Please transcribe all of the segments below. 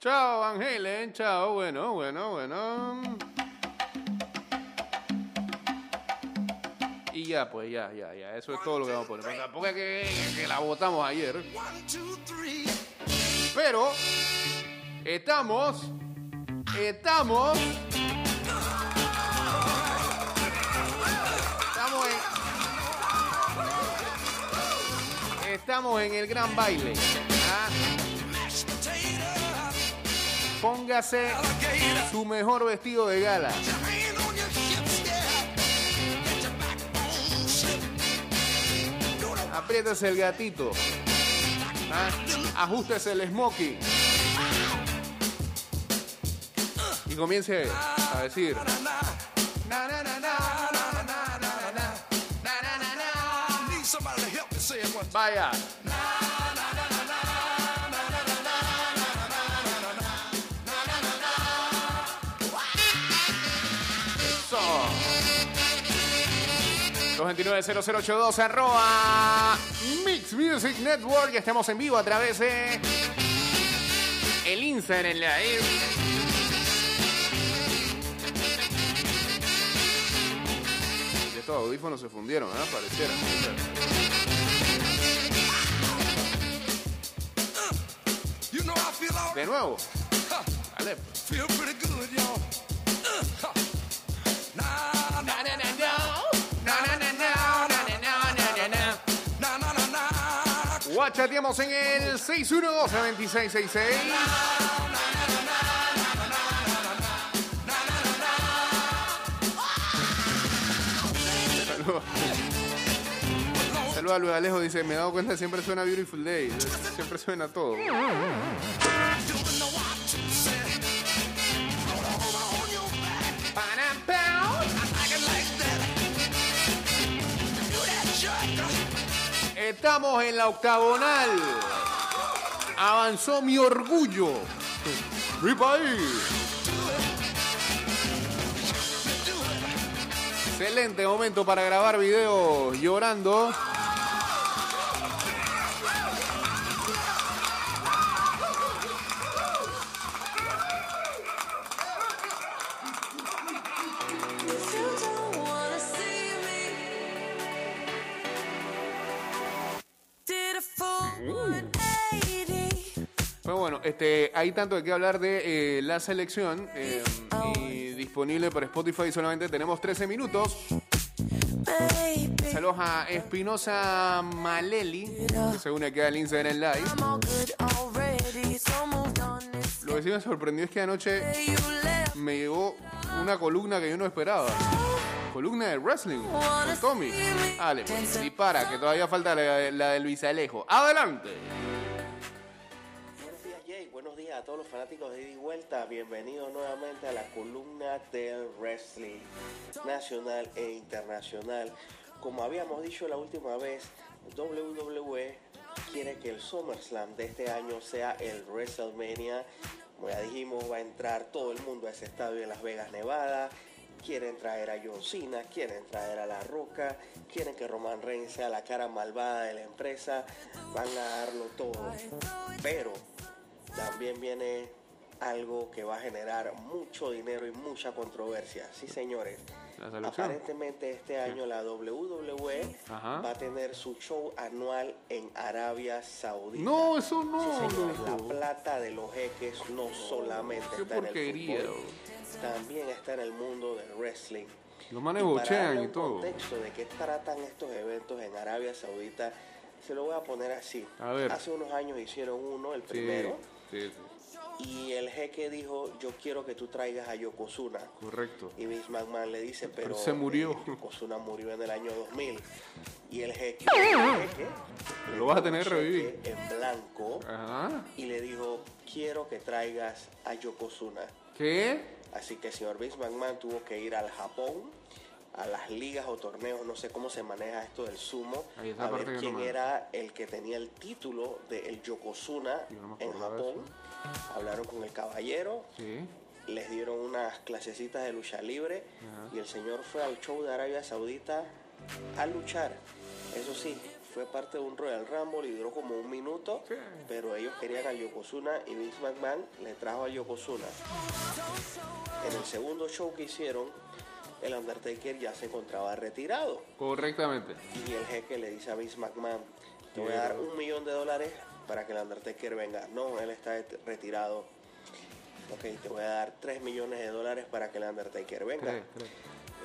Chao, Van. Chao. Bueno, bueno, bueno. Y ya, pues ya, ya, ya. Eso es todo lo que vamos a poner. Tampoco es que, que la votamos ayer. Pero estamos. Estamos. Estamos en. Estamos en el gran baile. Póngase su mejor vestido de gala. Apriétese el gatito. ¿Ah? Ajustese el smoking. Y comience a decir. Vaya. 229-0082 arroba Mix Music Network. Estamos en vivo a través de el Instagram Live. Y estos audífonos se fundieron, ¿eh? Pareciera. You know I feel all De nuevo. Dale. feel pretty good, y'all. Nah. Guachateamos en el 612-2666. Saludos. Saludos a Luis Alejo, dice, me he dado cuenta, siempre suena Beautiful Day. Siempre suena todo. Estamos en la octagonal. Avanzó mi orgullo. Mi país. Excelente momento para grabar videos llorando. Este, hay tanto de qué hablar de eh, la selección eh, y disponible por Spotify solamente tenemos 13 minutos. Saludos a Espinosa Maleli, que se une aquí al Instagram Live. Lo que sí me sorprendió es que anoche me llegó una columna que yo no esperaba. Columna de wrestling Tommy. Dale, pues, dispara, que todavía falta la, la de Luis Alejo. Adelante. A todos los fanáticos de ida y vuelta. Bienvenidos nuevamente a la columna del wrestling nacional e internacional. Como habíamos dicho la última vez, WWE quiere que el SummerSlam de este año sea el WrestleMania. Como ya dijimos, va a entrar todo el mundo a ese estadio de Las Vegas, Nevada. Quieren traer a John Cena, quieren traer a La Roca, quieren que Roman Reigns sea la cara malvada de la empresa. Van a darlo todo. Pero también viene algo que va a generar mucho dinero y mucha controversia. Sí, señores. La. Aparentemente este año la WWE Ajá. va a tener su show anual en Arabia Saudita. No, eso Sí, no, señores, la loco. plata de los jeques no solamente Qué está en porquería, el fútbol, también está en el mundo del wrestling. Los manes bochean y todo. contexto de qué tratan estos eventos en Arabia Saudita, se lo voy a poner así. A ver. Hace unos años hicieron uno, el Sí, primero, sí, sí, y el jeque dijo, yo quiero que tú traigas a Yokozuna. correcto. Y Vince McMahon le dice, Pero pero, se murió. eh, Yokozuna murió en el año 2000. Y el jeque, el jeque Lo vas a tener revivir. en blanco Ajá. y le dijo, quiero que traigas a Yokozuna. ¿Qué? Así que el señor Vince McMahon tuvo que ir al Japón, a las ligas o torneos, no sé cómo se maneja esto del sumo, a ver no quién era el que tenía el título de el Yokozuna no en de Japón. Hablaron con el caballero, Sí. les dieron unas clasecitas de lucha libre y el señor fue al show de Arabia Saudita a luchar. Eso sí, fue parte de un Royal Rumble y duró como un minuto, Sí. pero ellos querían a Yokozuna y Vince McMahon le trajo a Yokozuna. En el segundo show que hicieron, el Undertaker ya se encontraba retirado Correctamente. y el jeque le dice a Vince McMahon, te voy a dar un millón de dólares para que el Undertaker venga. No, él está et- retirado. Ok, te voy a dar 3 millones de dólares para que el Undertaker venga.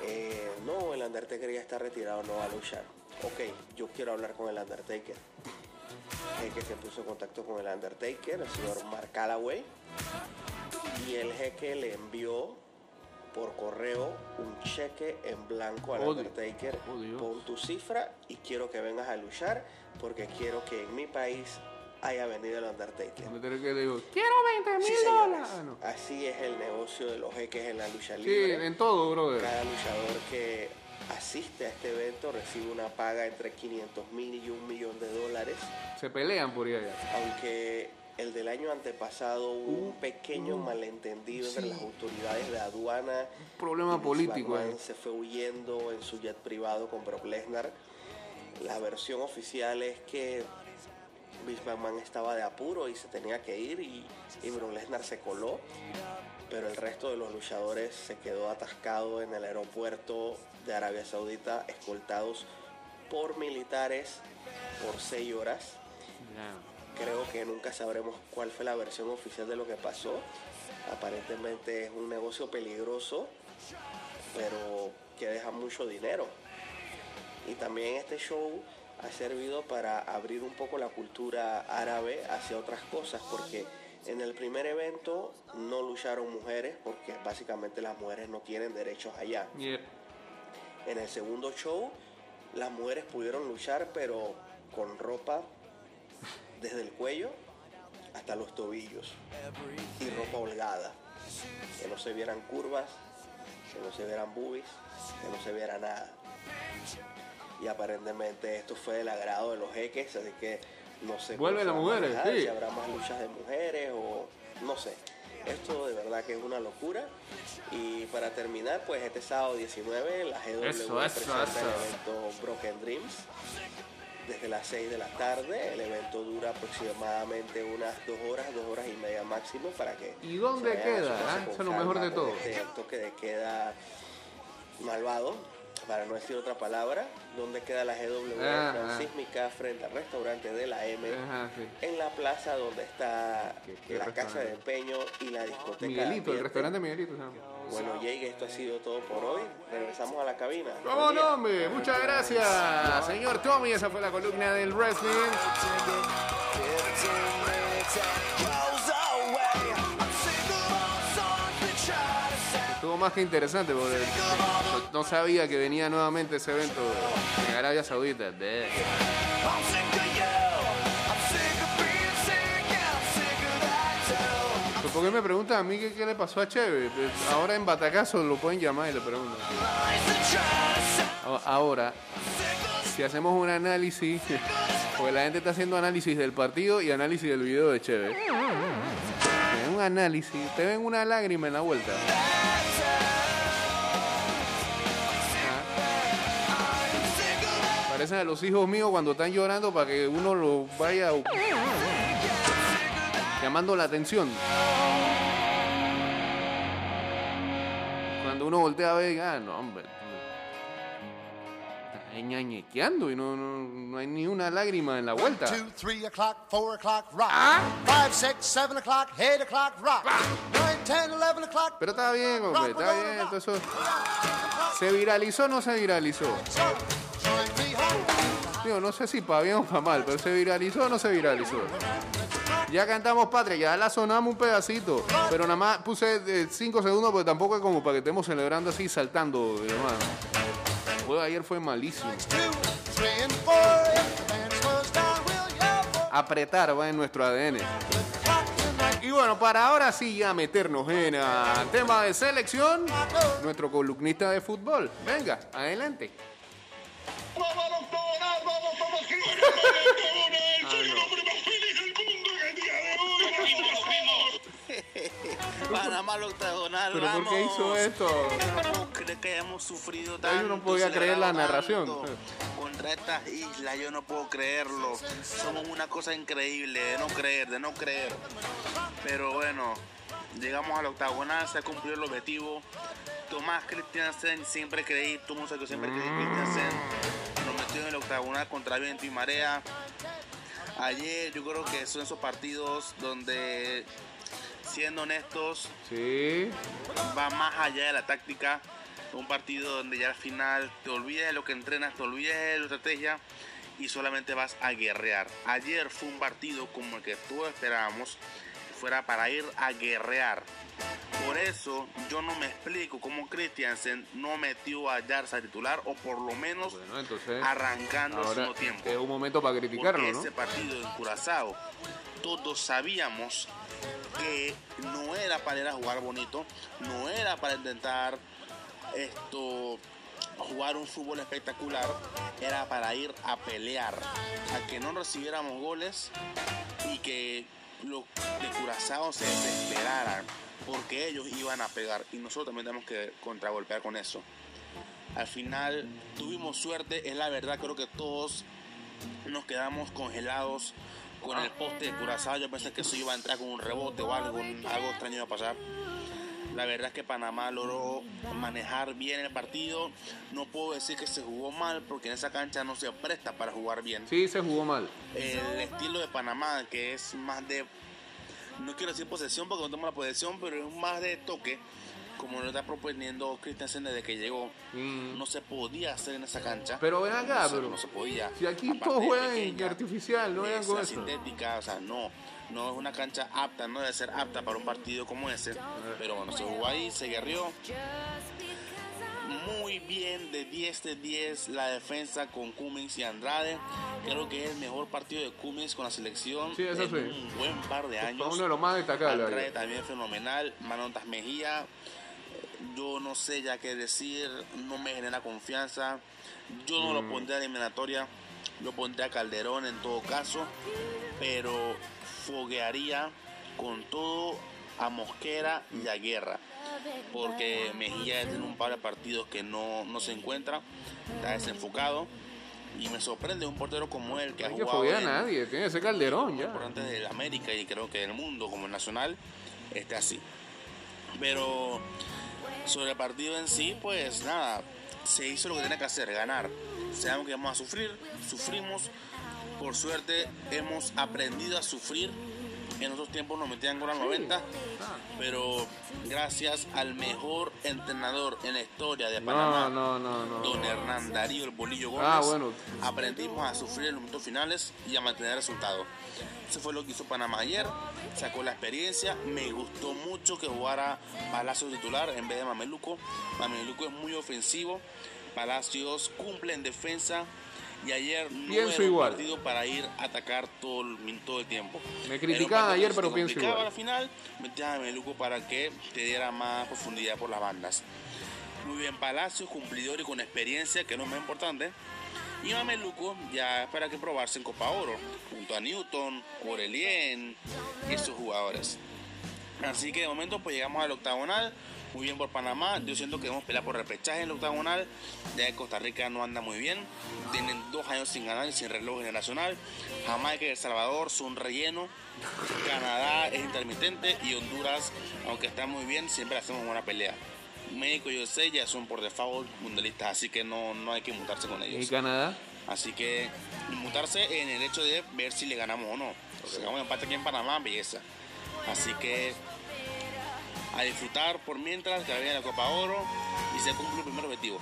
Eh, no, el Undertaker ya está retirado, no va a luchar. Ok, yo quiero hablar con el Undertaker. Jeque se puso en contacto con el Undertaker, el señor Mark Calloway. Y el jeque le envió por correo un cheque en blanco al Oh. Undertaker. Oh. Pon tu cifra y quiero que vengas a luchar porque quiero que en mi país haya venido el Undertaker. Undertaker le quiero 20 Sí, mil dólares. Ah, no. Así es el negocio de los jeques en la lucha Sí, libre. en todo, brother. Cada luchador que asiste a este evento recibe una paga entre 500 mil y un millón de dólares, Se pelean por ir allá. aunque el del año antepasado hubo un pequeño malentendido entre las autoridades de aduana. Un problema político ahí. se fue huyendo en su jet privado con Brock Lesnar. La versión oficial es que Vince McMahon estaba de apuro y se tenía que ir y, y Brock Lesnar se coló, pero el resto de los luchadores se quedó atascado en el aeropuerto de Arabia Saudita, escoltados por militares por seis horas. Creo que nunca sabremos cuál fue la versión oficial de lo que pasó. Aparentemente es un negocio peligroso, pero que deja mucho dinero. Y también este show ha servido para abrir un poco la cultura árabe hacia otras cosas, porque en el primer evento no lucharon mujeres, porque básicamente las mujeres no tienen derechos allá. Yeah. En el segundo show, las mujeres pudieron luchar, pero con ropa desde el cuello hasta los tobillos y ropa holgada. Que no se vieran curvas, que no se vieran boobies, que no se viera nada. Y aparentemente esto fue del agrado de los jeques, así que no sé. Vuelven las mujeres, manejar, sí. Si habrá más luchas de mujeres o no sé. Esto de verdad que es una locura. Y para terminar, pues este sábado 19 la GW Eso, eso, presenta eso. el evento Broken Dreams desde las 6 de la tarde. El evento dura aproximadamente unas dos horas, dos horas y media máximo para que. ¿Y dónde queda, ah? Eso es lo mejor de todo. Este toque de queda malvado, para no decir otra palabra. ¿Dónde queda la GW Ajá. Transísmica frente al restaurante de la M? Ajá, sí. En la plaza donde está ¿Qué- qué la casa de empeño y la discoteca. Miguelito, el restaurante Miguelito. Bueno, Jake, esto ha sido todo por hoy. Regresamos a la cabina. ¿Cómo no, hombre? Muchas gracias, señor Tommy. Esa fue la columna del wrestling. Estuvo más que interesante porque no- sabía que venía nuevamente ese evento en Arabia Saudita. ¿Por qué me preguntan a mí qué, le pasó a Cheve? Ahora en Batacazo lo pueden llamar y le preguntan. Ahora, si hacemos un análisis, porque la gente está haciendo análisis del partido y análisis del video de Cheve. Es un análisis, te ven una lágrima en la vuelta. Ah. Parecen a los hijos míos cuando están llorando para que uno los vaya llamando la atención. Uno voltea a ver, ah, no, hombre. Está ñañequeando y no, no, no hay ni una lágrima en la vuelta. O'clock, o'clock, rock. O'clock, o'clock, rock. O'clock. Pero está bien, hombre, está bien. todo eso- ¿Se viralizó o no se viralizó? Digo, no sé si para bien o para mal, pero ¿se viralizó o no se viralizó? Ya cantamos Patria, ya la sonamos un pedacito, pero nada más puse 5 segundos porque tampoco es como para que estemos celebrando así, saltando demás. El juego de ayer fue malísimo. Apretar va en nuestro ADN. Y bueno, para ahora sí ya meternos en ah, tema de selección, nuestro columnista de fútbol. Venga, adelante. Panamá al octagonal, ¿Pero por qué hizo esto? No puedo creer que hayamos sufrido tanto. yo no podía creer la narración. Contra estas islas, yo no puedo creerlo. Somos una cosa increíble, de no creer, de no creer. Pero bueno, llegamos al octagonal, se ha cumplido el objetivo. Tomás Christiansen, siempre creí, mundo sabe que siempre creí en Christiansen. Nos metió en el octagonal contra viento y marea. Ayer yo creo que son esos partidos donde, siendo honestos, Sí. va más allá de la táctica. Un partido donde ya al final te olvidas de lo que entrenas, te olvidas de la estrategia y solamente vas a guerrear. Ayer fue un partido como el que todos esperábamos fuera para ir a guerrear. Por eso yo no me explico cómo Christiansen no metió a Yarza titular o por lo menos Bueno, entonces. arrancando segundo tiempo. es un momento para criticarlo, Porque ¿no? ese partido en Curazao, todos sabíamos que no era para ir a jugar bonito, no era para intentar esto jugar un fútbol espectacular, era para ir a pelear, a que no recibiéramos goles y que los de Curazao se desesperaran, porque ellos iban a pegar y nosotros también tenemos que contragolpear con eso. Al final tuvimos suerte, es la verdad, creo que todos nos quedamos congelados con el poste de Curazao. Yo pensé que eso iba a entrar con un rebote o algo, algo extraño iba a pasar. La verdad es que Panamá logró manejar bien el partido. No puedo decir que se jugó mal porque en esa cancha no se presta para jugar bien. Sí, se jugó mal. El estilo de Panamá, que es más de, no quiero decir posesión porque no tenemos la posesión, pero es más de toque, como lo está proponiendo Christensen desde que llegó. Mm. No se podía hacer en esa cancha. Pero ven acá, no no se podía. Si aquí todos juegan en artificial, no es eso. sintética, o sea, no, no es una cancha apta, no debe ser apta para un partido como ese. Pero bueno, se jugó ahí, se guerrió. Muy bien, de 10 de 10 la defensa con Cummings y Andrade. Creo que es el mejor partido de Cummings con la selección Sí, eso en sí. un buen par de años. Uno de los más destacables. Andrade también fenomenal. Manotas Mejía. Yo no sé ya qué decir. No me genera confianza. Yo no Mm. lo pondré a eliminatoria. Lo pondré a Calderón en todo caso. Pero foguearía con todo a Mosquera y a Guerra. Porque Mejía tiene un par de partidos que no, no se encuentra. Está desenfocado. Y me sorprende un portero como él que ha No que jugado foguear a nadie, tiene ese calderón ya. importantes de América y creo que del mundo como el nacional esté así. Pero sobre el partido en sí, pues nada, se hizo lo que tenía que hacer, ganar. Sabemos que vamos a sufrir, sufrimos. Por suerte hemos aprendido a sufrir. En otros tiempos nos metían gol al 90, pero gracias al mejor entrenador en la historia de Panamá, No, no, no, no. don Hernán Darío el Bolillo Gómez, Ah, bueno. aprendimos a sufrir en los minutos finales y a mantener resultados. Eso fue lo que hizo Panamá ayer, sacó la experiencia, me gustó mucho que jugara Palacios titular en vez de Mameluco. Mameluco es muy ofensivo, Palacios cumple en defensa y ayer no Pienso era un igual. partido para ir a atacar todo el, min- todo el tiempo. Me criticaban ayer, pero pienso igual. al final, metías a Mameluco para que te diera más profundidad por las bandas. Muy bien, Palacios, cumplidor y con experiencia, que no es más importante. Y Mameluco ya es para que probarse en Copa Oro, junto a Newton, Aurelien y esos jugadores. Así que de momento pues llegamos al octagonal, muy bien por Panamá, yo siento que debemos pelear por repechaje en el octagonal, ya que Costa Rica no anda muy bien, tienen dos años sin ganar y sin reloj generacional, Jamaica y El Salvador son relleno, Canadá es intermitente y Honduras, aunque está muy bien, siempre hacemos buena pelea. México y USA ya son por default mundialistas, así que no, no hay que mutarse con ellos. ¿Y Canadá? Así que mutarse en el hecho de ver si le ganamos o no. Si sacamos empate aquí en Panamá, belleza. Así que a disfrutar por mientras que viene la Copa Oro y se cumple el primer objetivo.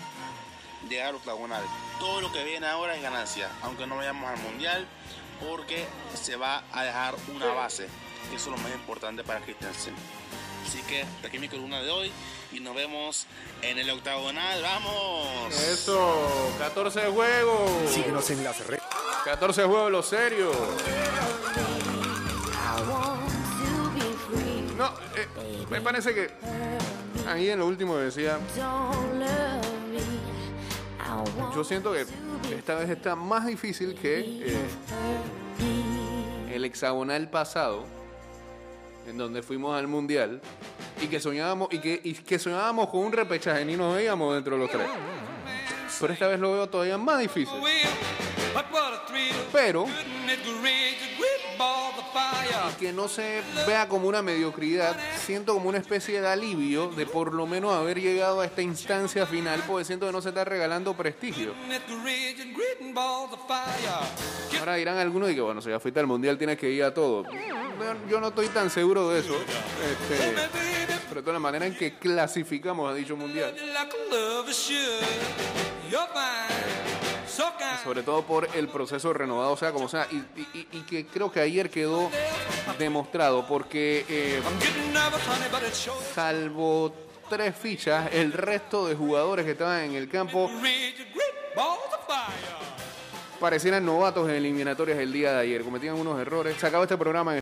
Llegar al octagonal. Todo lo que viene ahora es ganancia, aunque no vayamos al mundial, porque se va a dejar una base, que eso es lo más importante para Christensen. Así que hasta aquí mi columna de hoy y nos vemos en el octagonal. ¡Vamos! Eso, 14 juegos. Síguenos en las redes. 14 juegos, lo serio. No, eh, me parece que ahí en lo último decía, yo siento que esta vez está más difícil que eh, el hexagonal pasado, en donde fuimos al mundial y que soñábamos y que, soñábamos con un repechaje ni nos veíamos dentro de los tres. Pero esta vez lo veo todavía más difícil. Pero que no se vea como una mediocridad, siento como una especie de alivio de por lo menos haber llegado a esta instancia final, porque siento que no se está regalando prestigio. Ahora dirán algunos y que bueno, si ya fuiste al mundial tienes que ir a todo. Yo- no estoy tan seguro de eso. Este, sobre todo la manera en que clasificamos a dicho mundial. Sobre todo por el proceso renovado, o sea, como sea, y, que creo que ayer quedó demostrado, porque eh, salvo tres fichas, el resto de jugadores que estaban en el campo parecieran novatos en eliminatorias el día de ayer, cometían unos errores. Se este programa. en